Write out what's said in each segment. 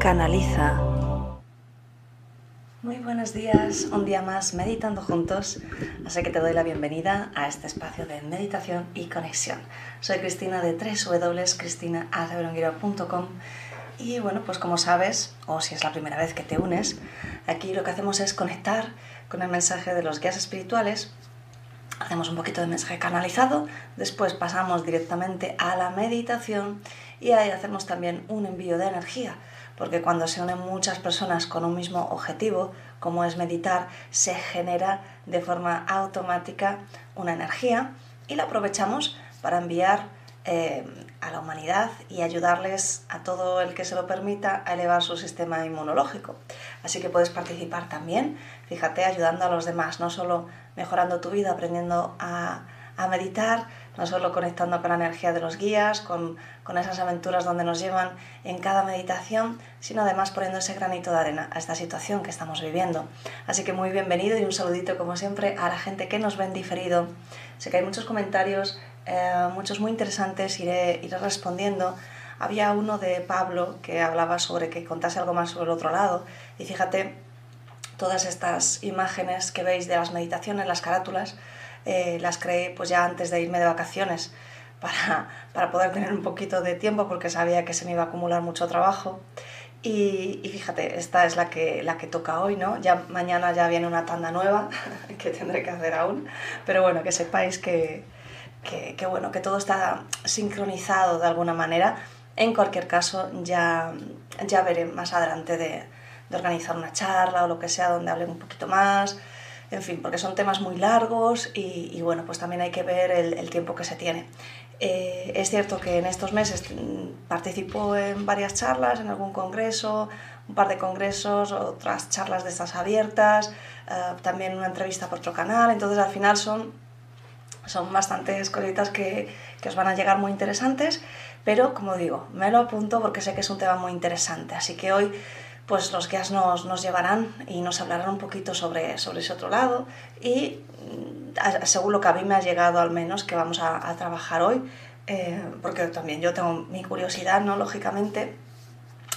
Canaliza. Muy buenos días, un día más meditando juntos, así que te doy la bienvenida a este espacio de meditación y conexión. Soy Cristina de www.cristinaaceveronguiro.com y bueno, pues como sabes, o si es la primera vez que te unes, aquí lo que hacemos es conectar con el mensaje de los guías espirituales hacemos un poquito de mensaje canalizado, después pasamos directamente a la meditación y ahí hacemos también un envío de energía porque cuando se unen muchas personas con un mismo objetivo, como es meditar, se genera de forma automática una energía y la aprovechamos para enviar eh, a la humanidad y ayudarles a todo el que se lo permita a elevar su sistema inmunológico. Así que puedes participar también, fíjate, ayudando a los demás, no solo mejorando tu vida, aprendiendo a, a meditar, no solo conectando con la energía de los guías, con, con, esas aventuras donde nos llevan en cada meditación, sino además poniendo ese granito de arena a esta situación que estamos viviendo. Así que muy bienvenido y un saludito como siempre a la gente que nos ven diferido. Sé que hay muchos comentarios, eh, muchos muy interesantes, iré, iré respondiendo. Había uno de Pablo que hablaba sobre que contase algo más sobre el otro lado y fíjate todas estas imágenes que veis de las meditaciones, las carátulas, eh, las creé pues ya antes de irme de vacaciones para, para, poder tener un poquito de tiempo porque sabía que se me iba a acumular mucho trabajo. Y, y, fíjate, esta es la que, la que toca hoy, ¿no? Ya mañana ya viene una tanda nueva que tendré que hacer aún, pero bueno, que sepáis que, que, bueno, que todo está sincronizado de alguna manera. En cualquier caso, ya, ya veré más adelante de, de organizar una charla o lo que sea donde hable un poquito más, en fin, porque son temas muy largos y, bueno, pues también hay que ver el, tiempo que se tiene. Eh, es cierto que en estos meses mm, participo en varias charlas, en algún congreso, un par de congresos, otras charlas de estas abiertas, eh, también una entrevista por otro canal, entonces al final son, son bastantes cositas que, que os van a llegar muy interesantes, pero como digo, me lo apunto porque sé que es un tema muy interesante, así que hoy pues los guías nos, nos, llevarán y nos hablarán un poquito sobre, sobre ese otro lado y mm, según lo que a mí me ha llegado al menos que vamos a, a trabajar hoy, eh, porque también yo tengo mi curiosidad, ¿no? Lógicamente,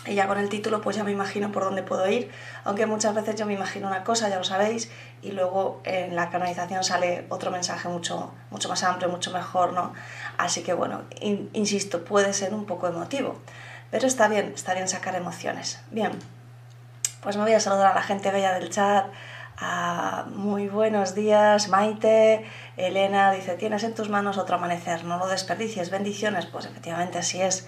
y ya con el título pues ya me imagino por dónde puedo ir, aunque muchas veces yo me imagino una cosa, ya lo sabéis, y luego en la canalización sale otro mensaje mucho, mucho más amplio, mucho mejor, ¿no? Así que bueno, insisto, puede ser un poco emotivo, pero está bien, está bien sacar emociones. Bien, pues me voy a saludar a la gente bella del chat. muy buenos días, Maite. Elena dice, tienes en tus manos otro amanecer, no lo desperdicies, bendiciones. Pues efectivamente así es.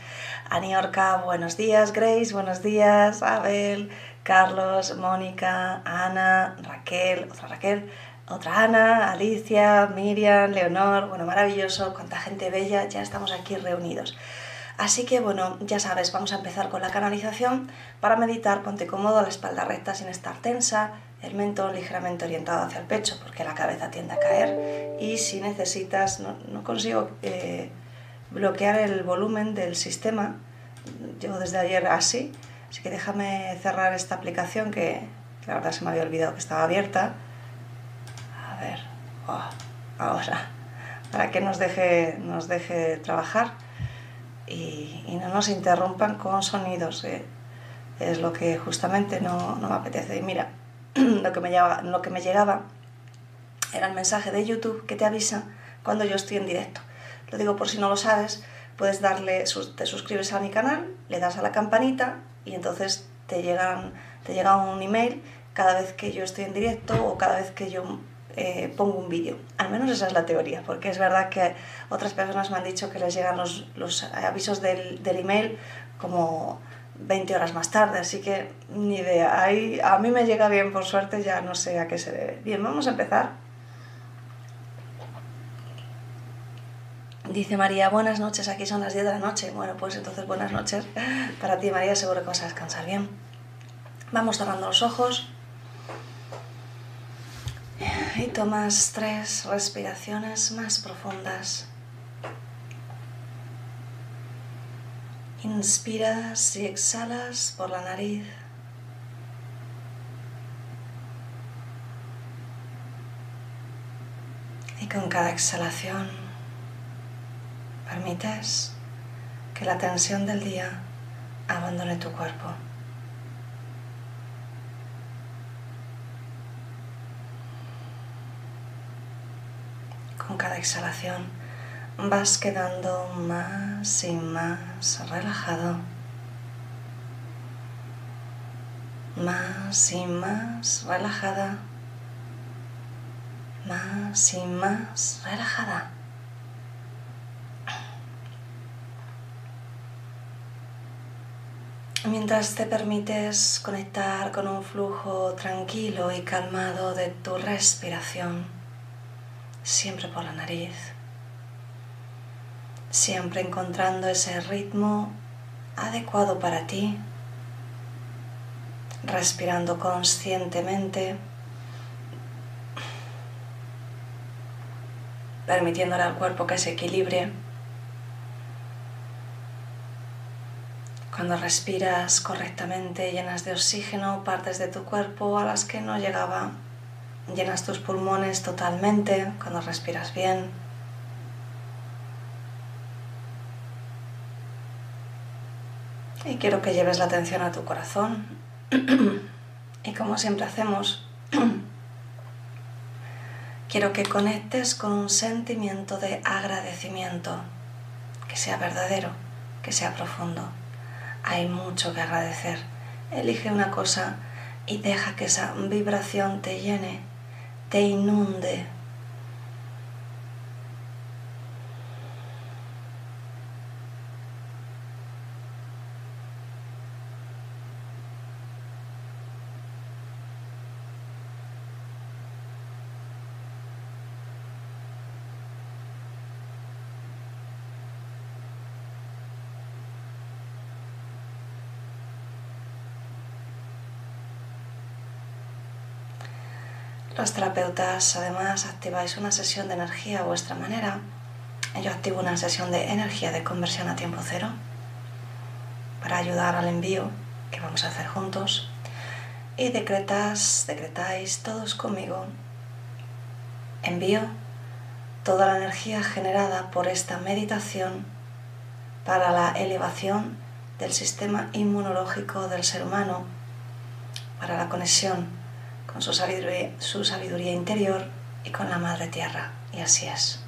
Aniorca, buenos días. Grace, buenos días. Abel, Carlos, Mónica, Ana, Raquel, otra Raquel, otra Ana, Alicia, Miriam, Leonor. Bueno, maravilloso, cuánta gente bella, ya estamos aquí reunidos. Así que bueno, ya sabes, vamos a empezar con la canalización. Para meditar, ponte cómodo, la espalda recta sin estar tensa, el mentón ligeramente orientado hacia el pecho porque la cabeza tiende a caer y si necesitas, no, consigo eh, bloquear el volumen del sistema, llevo desde ayer así, así que déjame cerrar esta aplicación que, la verdad se me había olvidado que estaba abierta. A ver, oh, ahora, para que nos deje, nos deje trabajar y, no nos interrumpan con sonidos. Eh. Es lo que justamente no, no, me apetece. Y mira, lo que, me llegaba, lo que me llegaba era el mensaje de YouTube que te avisa cuando yo estoy en directo. Lo digo por si no lo sabes, puedes darle, te suscribes a mi canal, le das a la campanita y entonces te, llegan, te llega un email cada vez que yo estoy en directo o cada vez que yo eh, pongo un vídeo. Al menos esa es la teoría, porque es verdad que otras personas me han dicho que les llegan los, los avisos del, del, email como 20 horas más tarde, así que ni idea. Ahí, a mí me llega bien, por suerte, ya no sé a qué se debe. Bien, vamos a empezar. Dice María, buenas noches, aquí son las 10 de la noche. Bueno, pues entonces buenas noches. Para ti, María, seguro que vas a descansar bien. Vamos cerrando los ojos. Y tomas tres respiraciones más profundas. Inspiras y exhalas por la nariz. Y con cada exhalación Permites que la tensión del día abandone tu cuerpo. Con cada exhalación vas quedando más y más relajado, más y más relajada, más y más relajada. Mientras te permites conectar con un flujo tranquilo y calmado de tu respiración, siempre por la nariz, siempre encontrando ese ritmo adecuado para ti, respirando conscientemente, permitiéndole al cuerpo que se equilibre Cuando respiras correctamente, llenas de oxígeno partes de tu cuerpo a las que no llegaba. Llenas tus pulmones totalmente cuando respiras bien. Y quiero que lleves la atención a tu corazón. y como siempre hacemos, quiero que conectes con un sentimiento de agradecimiento, que sea verdadero, que sea profundo hay mucho que agradecer. Elige una cosa y deja que esa vibración te llene, te inunde terapeutas además activáis una sesión de energía a vuestra manera. Yo activo una sesión de energía de conversión a tiempo cero para ayudar al envío que vamos a hacer juntos. Y decretas, decretáis todos conmigo. Envío toda la energía generada por esta meditación para la elevación del sistema inmunológico del ser humano, para la conexión con su sabiduría, interior y con la Madre Tierra. Y así es.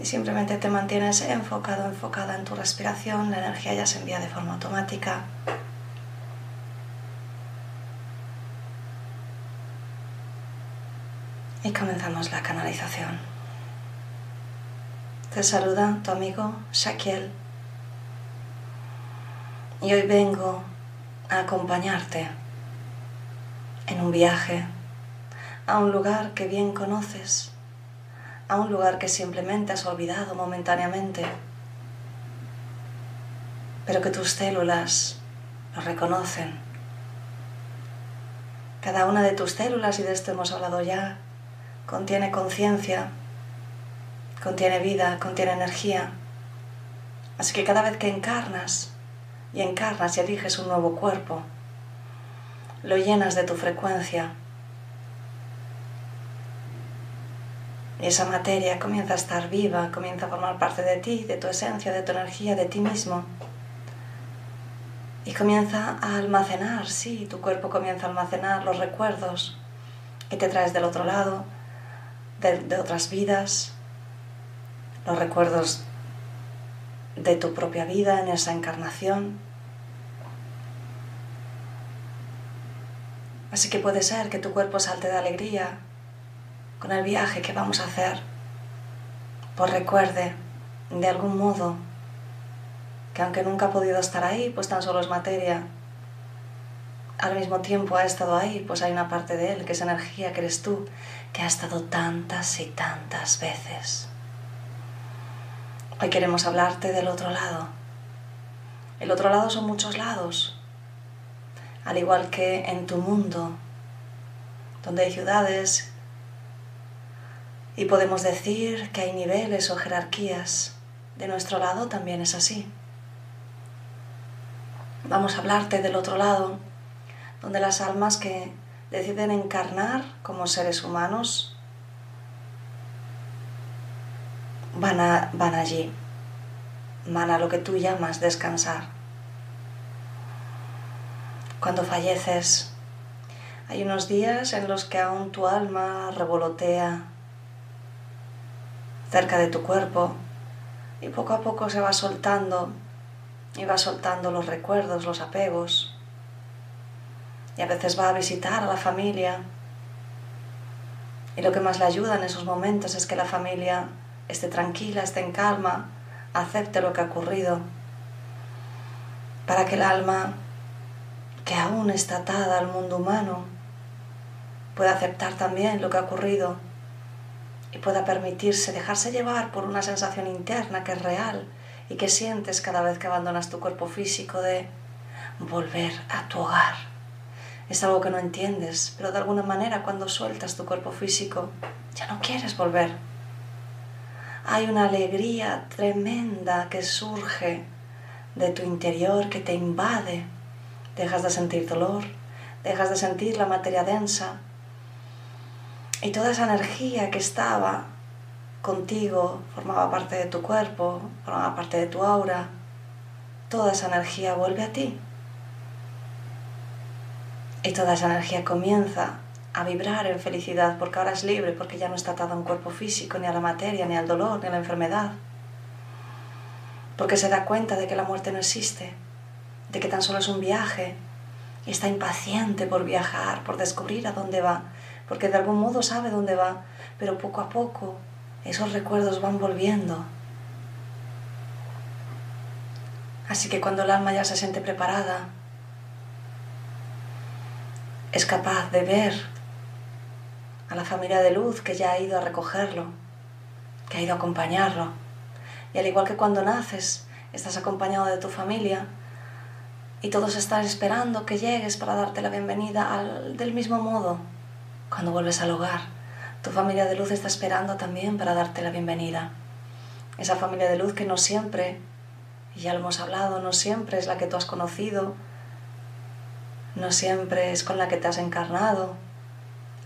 Y simplemente te mantienes enfocado, enfocada en tu respiración, la energía ya se envía de forma automática. Y comenzamos la canalización. Te saluda tu amigo Shaquiel. Y hoy vengo a acompañarte en un viaje, a un lugar que bien conoces, a un lugar que simplemente has olvidado momentáneamente, pero que tus células lo reconocen. Cada una de tus células, y de esto hemos hablado ya, contiene conciencia, contiene vida, contiene energía. Así que cada vez que encarnas y encarnas y eliges un nuevo cuerpo, lo llenas de tu frecuencia. Y esa materia comienza a estar viva, comienza a formar parte de ti, de tu esencia, de tu energía, de ti mismo. Y comienza a almacenar, sí, tu cuerpo comienza a almacenar los recuerdos que te traes del otro lado, de, de otras vidas, los recuerdos de tu propia vida en esa encarnación. Así que puede ser que tu cuerpo salte de alegría con el viaje que vamos a hacer. Pues recuerde, de algún modo, que aunque nunca ha podido estar ahí, pues tan solo es materia. Al mismo tiempo ha estado ahí, pues hay una parte de él, que es energía, que eres tú, que ha estado tantas y tantas veces. Hoy queremos hablarte del otro lado. El otro lado son muchos lados. Al igual que en tu mundo, donde hay ciudades y podemos decir que hay niveles o jerarquías, de nuestro lado también es así. Vamos a hablarte del otro lado, donde las almas que deciden encarnar como seres humanos van, a, van allí, van a lo que tú llamas descansar. Cuando falleces, hay unos días en los que aún tu alma revolotea cerca de tu cuerpo y poco a poco se va soltando y va soltando los recuerdos, los apegos. Y a veces va a visitar a la familia. Y lo que más le ayuda en esos momentos es que la familia esté tranquila, esté en calma, acepte lo que ha ocurrido, para que el alma, que aún está atada al mundo humano, pueda aceptar también lo que ha ocurrido y pueda permitirse dejarse llevar por una sensación interna que es real y que sientes cada vez que abandonas tu cuerpo físico de volver a tu hogar. Es algo que no entiendes, pero de alguna manera cuando sueltas tu cuerpo físico ya no quieres volver hay una alegría tremenda que surge de tu interior, que te invade. Dejas de sentir dolor, dejas de sentir la materia densa. Y toda esa energía que estaba contigo, formaba parte de tu cuerpo, formaba parte de tu aura, toda esa energía vuelve a ti. Y toda esa energía comienza a vibrar en felicidad porque ahora es libre, porque ya no está atado a un cuerpo físico, ni a la materia, ni al dolor, ni a la enfermedad. Porque se da cuenta de que la muerte no existe, que tan solo es un viaje y está impaciente por viajar, por descubrir a dónde va, porque de algún modo sabe dónde va, pero poco a poco esos recuerdos van volviendo. Así que cuando el alma ya se siente preparada, es capaz de ver a la familia de luz que ya ha ido a recogerlo, que ha ido a acompañarlo. Y al igual que cuando naces, estás acompañado de tu familia y todos están esperando que llegues para darte la bienvenida del mismo modo. Cuando vuelves al hogar, tu familia de luz está esperando también para darte la bienvenida. Esa familia de luz que no siempre, y ya lo hemos hablado, no siempre es la que tú has conocido, no siempre es con la que te has encarnado,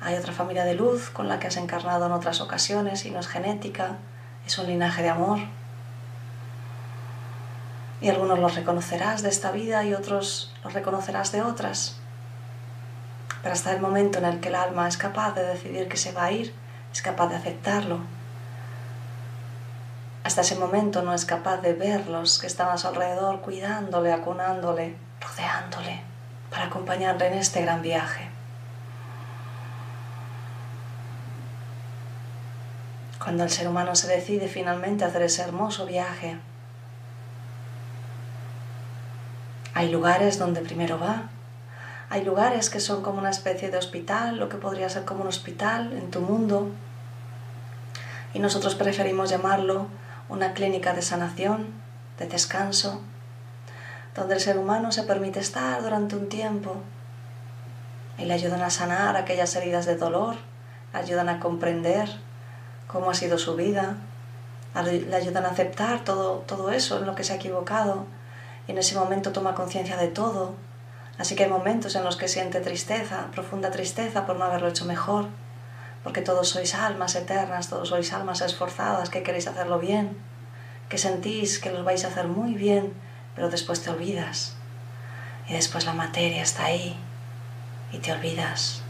hay otra familia de luz con la que has encarnado en otras ocasiones y no es genética, es un linaje de amor. Y algunos los reconocerás de esta vida y otros los reconocerás de otras. Pero hasta el momento en el que el alma es capaz de decidir que se va a ir, es capaz de aceptarlo. Hasta ese momento no es capaz de verlos que están a su alrededor, cuidándole, acunándole, rodeándole, para acompañarle en este gran viaje. cuando el ser humano se decide finalmente a hacer ese hermoso viaje. Hay lugares donde primero va, hay lugares que son como una especie de hospital, lo que podría ser como un hospital en tu mundo, y nosotros preferimos llamarlo una clínica de sanación, de descanso, donde el ser humano se permite estar durante un tiempo y le ayudan a sanar aquellas heridas de dolor, ayudan a comprender cómo ha sido su vida, le ayudan a aceptar todo, todo eso en lo que se ha equivocado y en ese momento toma conciencia de todo. Así que hay momentos en los que siente tristeza, profunda tristeza por no haberlo hecho mejor, porque todos sois almas eternas, todos sois almas esforzadas que queréis hacerlo bien, que sentís que lo vais a hacer muy bien, pero después te olvidas. Y después la materia está ahí y te olvidas.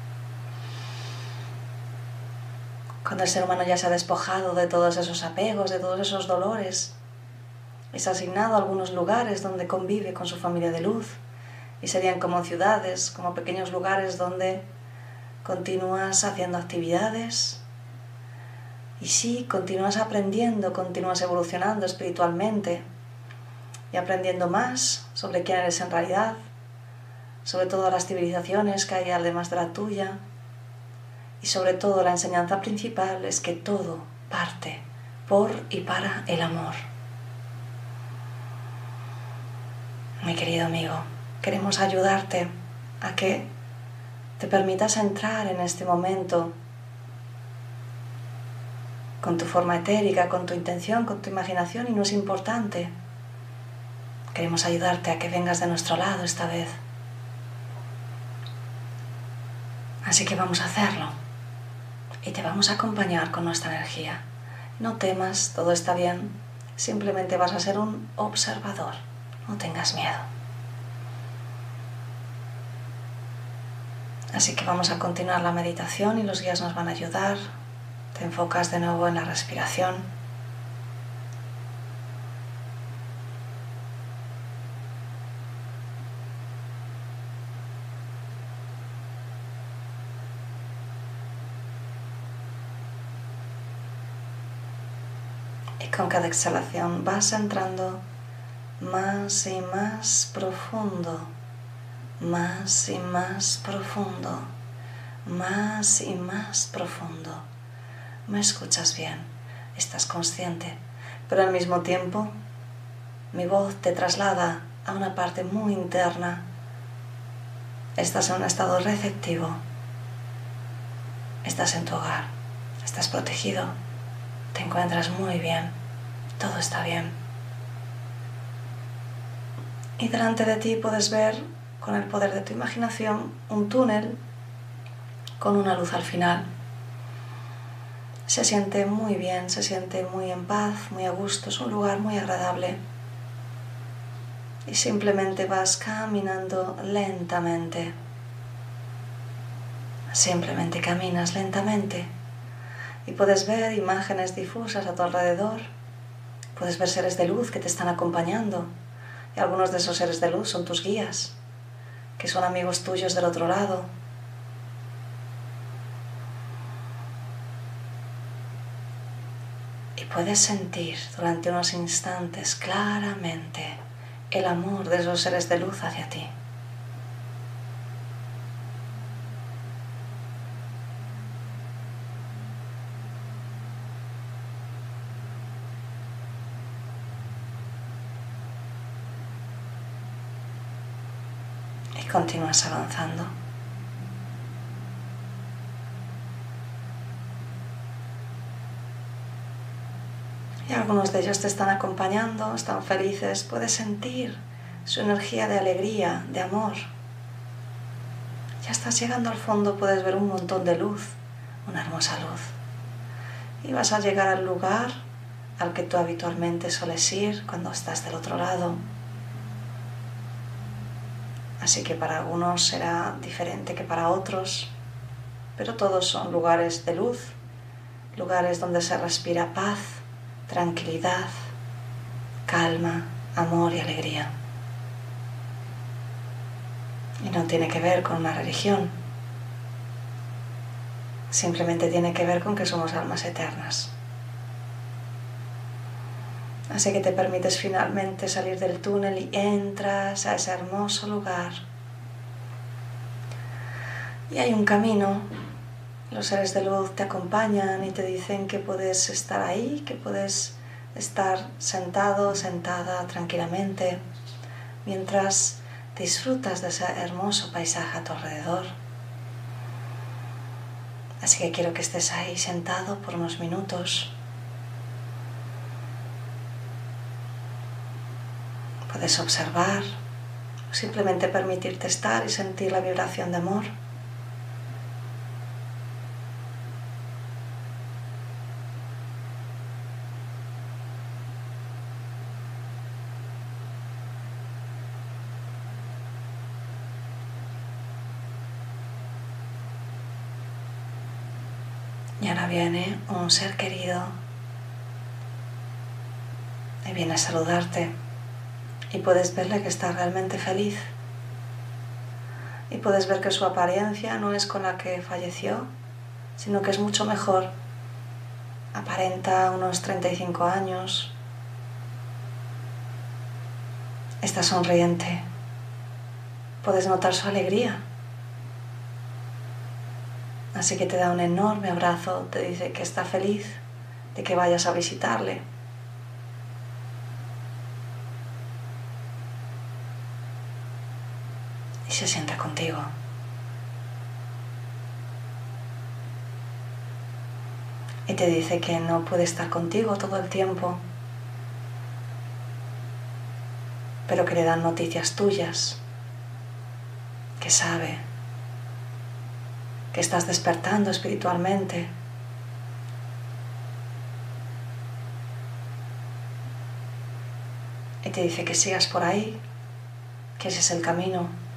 Cuando el ser humano ya se ha despojado de todos esos apegos, de todos esos dolores, es asignado a algunos lugares donde convive con su familia de luz. Y serían como ciudades, como pequeños lugares donde continúas haciendo actividades. Y sí, continúas aprendiendo, continúas evolucionando espiritualmente y aprendiendo más sobre quién eres en realidad, sobre todas las civilizaciones que hay además de la tuya, y sobre todo la enseñanza principal es que todo parte por y para el amor. Mi querido amigo, queremos ayudarte a que te permitas entrar en este momento con tu forma etérica, con tu intención, con tu imaginación y no es importante. Queremos ayudarte a que vengas de nuestro lado esta vez. Así que vamos a hacerlo y te vamos a acompañar con nuestra energía. No temas, todo está bien, simplemente vas a ser un observador, no tengas miedo. Así que vamos a continuar la meditación y los guías nos van a ayudar te enfocas de nuevo en la respiración. Y con cada exhalación vas entrando más y más profundo, más y más profundo, más y más profundo me escuchas bien, estás consciente, pero al mismo tiempo mi voz te traslada a una parte muy interna. Estás en un estado receptivo. Estás en tu hogar. Estás protegido. Te encuentras muy bien. Todo está bien. Y delante de ti puedes ver, con el poder de tu imaginación, un túnel con una luz al final se siente muy bien, se siente muy en paz, muy a gusto, es un lugar muy agradable. Y simplemente vas caminando lentamente. Simplemente caminas lentamente y puedes ver imágenes difusas a tu alrededor. Puedes ver seres de luz que te están acompañando. Y algunos de esos seres de luz son tus guías, que son amigos tuyos del otro lado, puedes sentir durante unos instantes claramente el amor de esos seres de luz hacia ti. Y continúas avanzando. y algunos de ellos te están acompañando, están felices, puedes sentir su energía de alegría, de amor. Ya estás llegando al fondo, puedes ver un montón de luz, una hermosa luz. Y vas a llegar al lugar al que tú habitualmente sueles ir cuando estás del otro lado. Así que para algunos será diferente que para otros, pero todos son lugares de luz, lugares donde se respira paz, tranquilidad, calma, amor y alegría. Y no tiene que ver con una religión, simplemente tiene que ver con que somos almas eternas. Así que te permites finalmente salir del túnel y entras a ese hermoso lugar. Y hay un camino los seres de luz te acompañan y te dicen que puedes estar ahí, que puedes estar sentado, sentada tranquilamente, mientras disfrutas de ese hermoso paisaje a tu alrededor. Así que quiero que estés ahí sentado por unos minutos. Puedes observar o simplemente permitirte estar y sentir la vibración de amor. Y ahora viene un ser querido y viene a saludarte y puedes verle que está realmente feliz y puedes ver que su apariencia no es con la que falleció, sino que es mucho mejor. Aparenta unos 35 años. Está sonriente. Puedes notar su alegría. Así que te da un enorme abrazo, te dice que está feliz de que vayas a visitarle. Se sienta contigo. Y te dice que no puede estar contigo todo el tiempo, pero que le dan noticias tuyas, que sabe que estás despertando espiritualmente. Y te dice que sigas por ahí, que ese es el camino.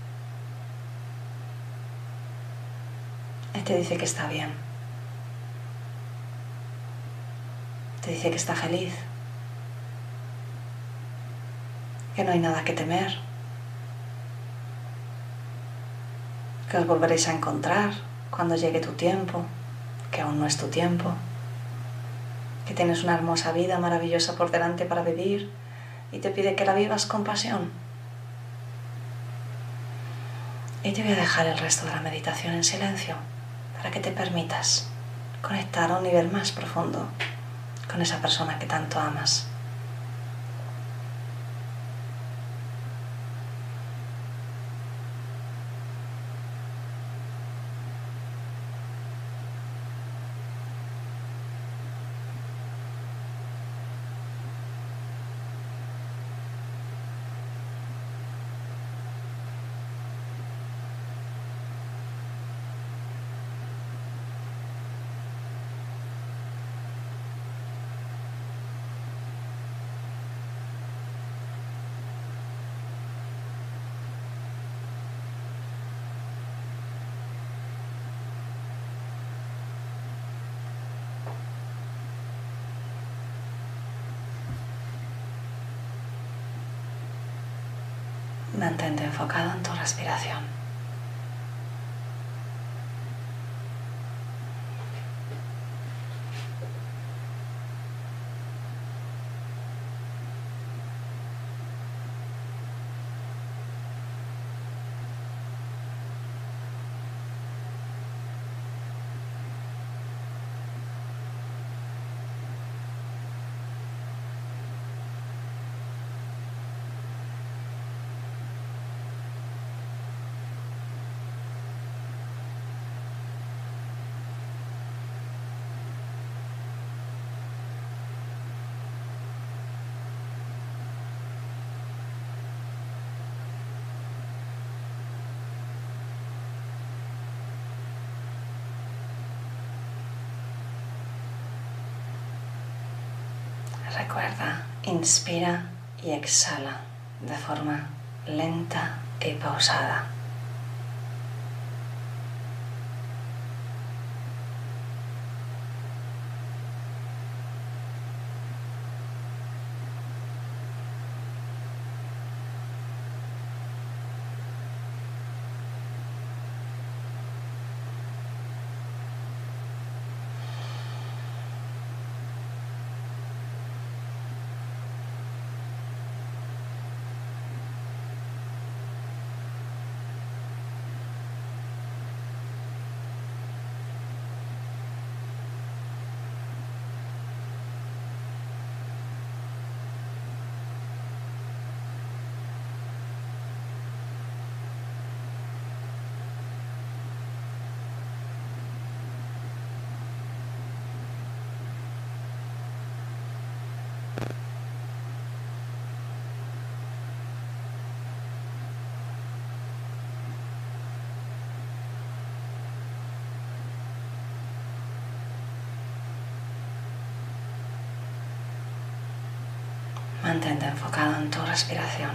Y te dice que está bien. Te dice que está feliz. Que no hay nada que temer. Que os volveréis a encontrar cuando llegue tu tiempo, que aún no es tu tiempo. Que tienes una hermosa vida maravillosa por delante para vivir y te pide que la vivas con pasión. Y te voy a dejar el resto de la meditación en silencio para que te permitas conectar a un nivel más profundo con esa persona que tanto amas. Mantente enfocado en tu respiración. Recuerda, inspira y exhala de forma lenta y pausada. Mantente enfocado en tu respiración.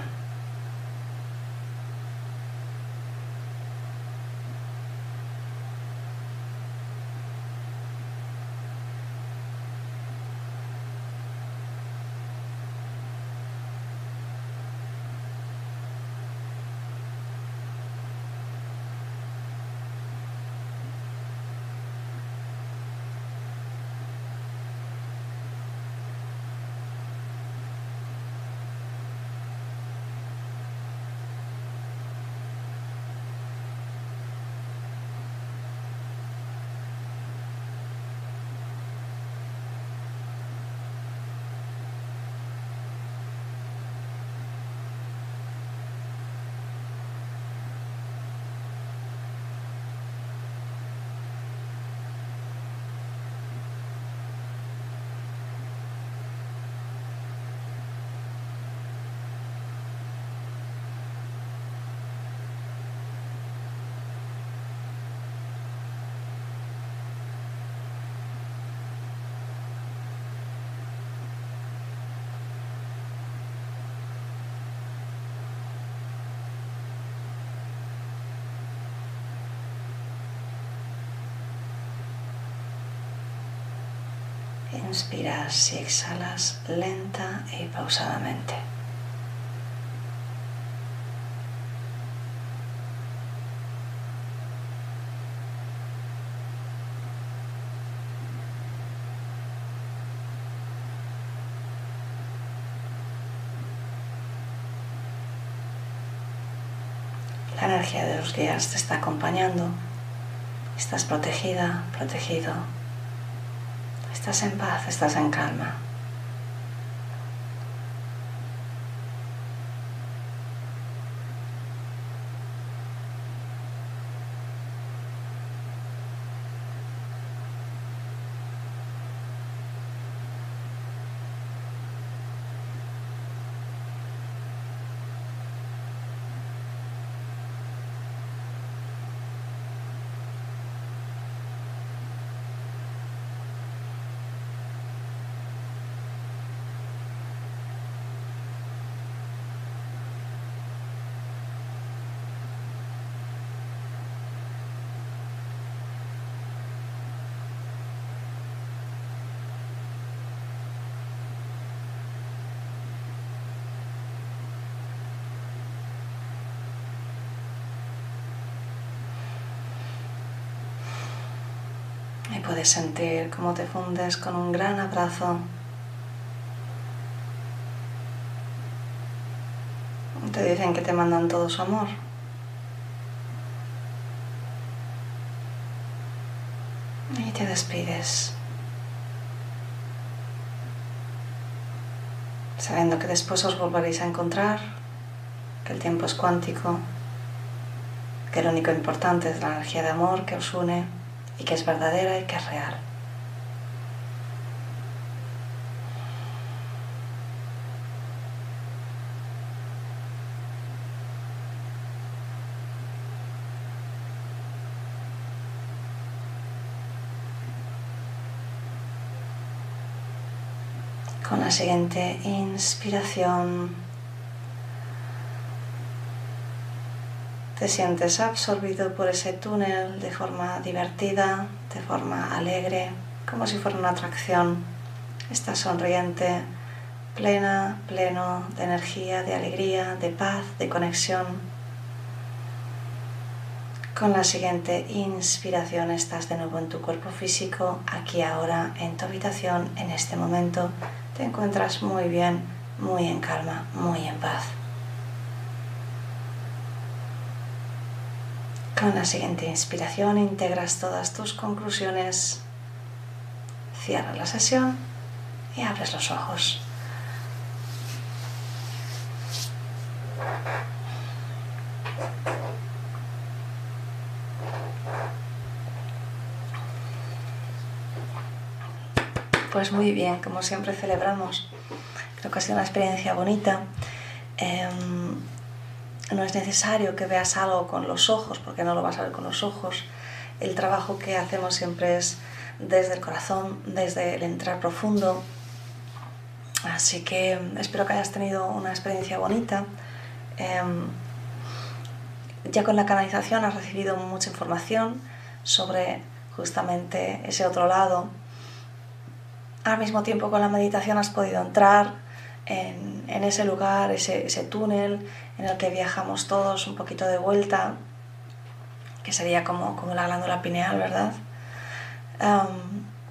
Inspiras y exhalas lenta y pausadamente. La energía de los guías te está acompañando. Estás protegida, protegido. Estás en paz, estás en calma. Y puedes sentir cómo te fundes con un gran abrazo. Te dicen que te mandan todo su amor. Y te despides. Sabiendo que después os volveréis a encontrar, que el tiempo es cuántico, que lo único importante es la energía de amor que os une y que es verdadera y que es real. Con la siguiente inspiración Te sientes absorbido por ese túnel de forma divertida, de forma alegre, como si fuera una atracción. Estás sonriente, plena, pleno de energía, de alegría, de paz, de conexión. Con la siguiente inspiración estás de nuevo en tu cuerpo físico, aquí ahora, en tu habitación, en este momento. Te encuentras muy bien, muy en calma, muy en paz. Con la siguiente inspiración integras todas tus conclusiones, cierra la sesión y abres los ojos. Pues muy bien, como siempre celebramos. Creo que ha sido una experiencia bonita. Em, no es necesario que veas algo con los ojos, porque no lo vas a ver con los ojos. El trabajo que hacemos siempre es desde el corazón, desde el entrar profundo. Así que espero que hayas tenido una experiencia bonita. Em, ya con la canalización has recibido mucha información sobre justamente ese otro lado. Al mismo tiempo con la meditación has podido entrar en, ese lugar, ese, túnel en el que viajamos todos un poquito de vuelta, que sería como, como la glándula pineal, ¿verdad?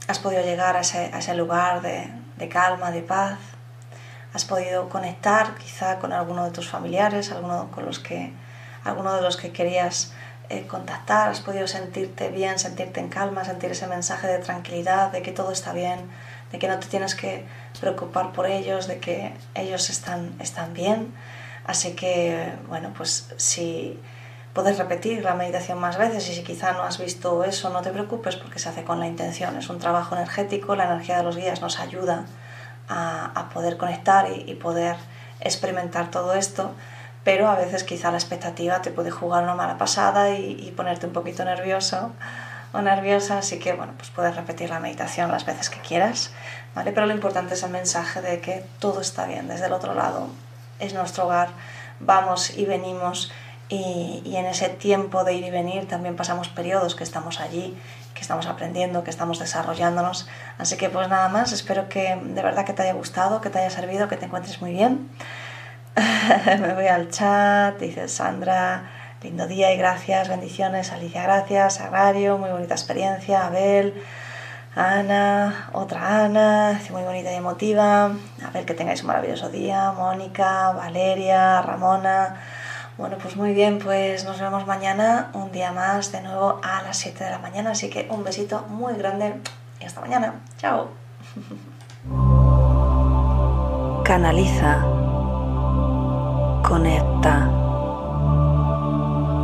has podido llegar a ese, lugar de, calma, de paz. Has podido conectar quizá con alguno de tus familiares, alguno, con los que, alguno de los que querías eh, contactar. Has podido sentirte bien, sentirte en calma, sentir ese mensaje de tranquilidad, de que todo está bien, de que no te tienes que preocupar por ellos, de que ellos están, están bien. Así que, bueno, pues si puedes repetir la meditación más veces y si quizá no has visto eso, no te preocupes porque se hace con la intención. Es un trabajo energético, la energía de los guías nos ayuda a, poder conectar y, poder experimentar todo esto, pero a veces quizá la expectativa te puede jugar una mala pasada y ponerte un poquito nervioso o nerviosa, así que bueno, pues puedes repetir la meditación las veces que quieras, ¿vale? Pero lo importante es el mensaje de que todo está bien desde el otro lado, es nuestro hogar, vamos y venimos y, y en ese tiempo de ir y venir también pasamos periodos que estamos allí que estamos aprendiendo, que estamos desarrollándonos. Así que pues nada más, espero que de verdad que te haya gustado, que te haya servido, que te encuentres muy bien. Me voy al chat, dice Sandra, lindo día y gracias, bendiciones, Alicia, gracias, Agrario, muy bonita experiencia, Abel. Ana, otra Ana, muy bonita y emotiva. A ver que tengáis un maravilloso día. Mónica, Valeria, Ramona. Bueno, pues muy bien, pues nos vemos mañana, un día más, de nuevo a las 7 de la mañana. Así que un besito muy grande y hasta mañana. Chao. Canaliza. Conecta.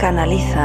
Canaliza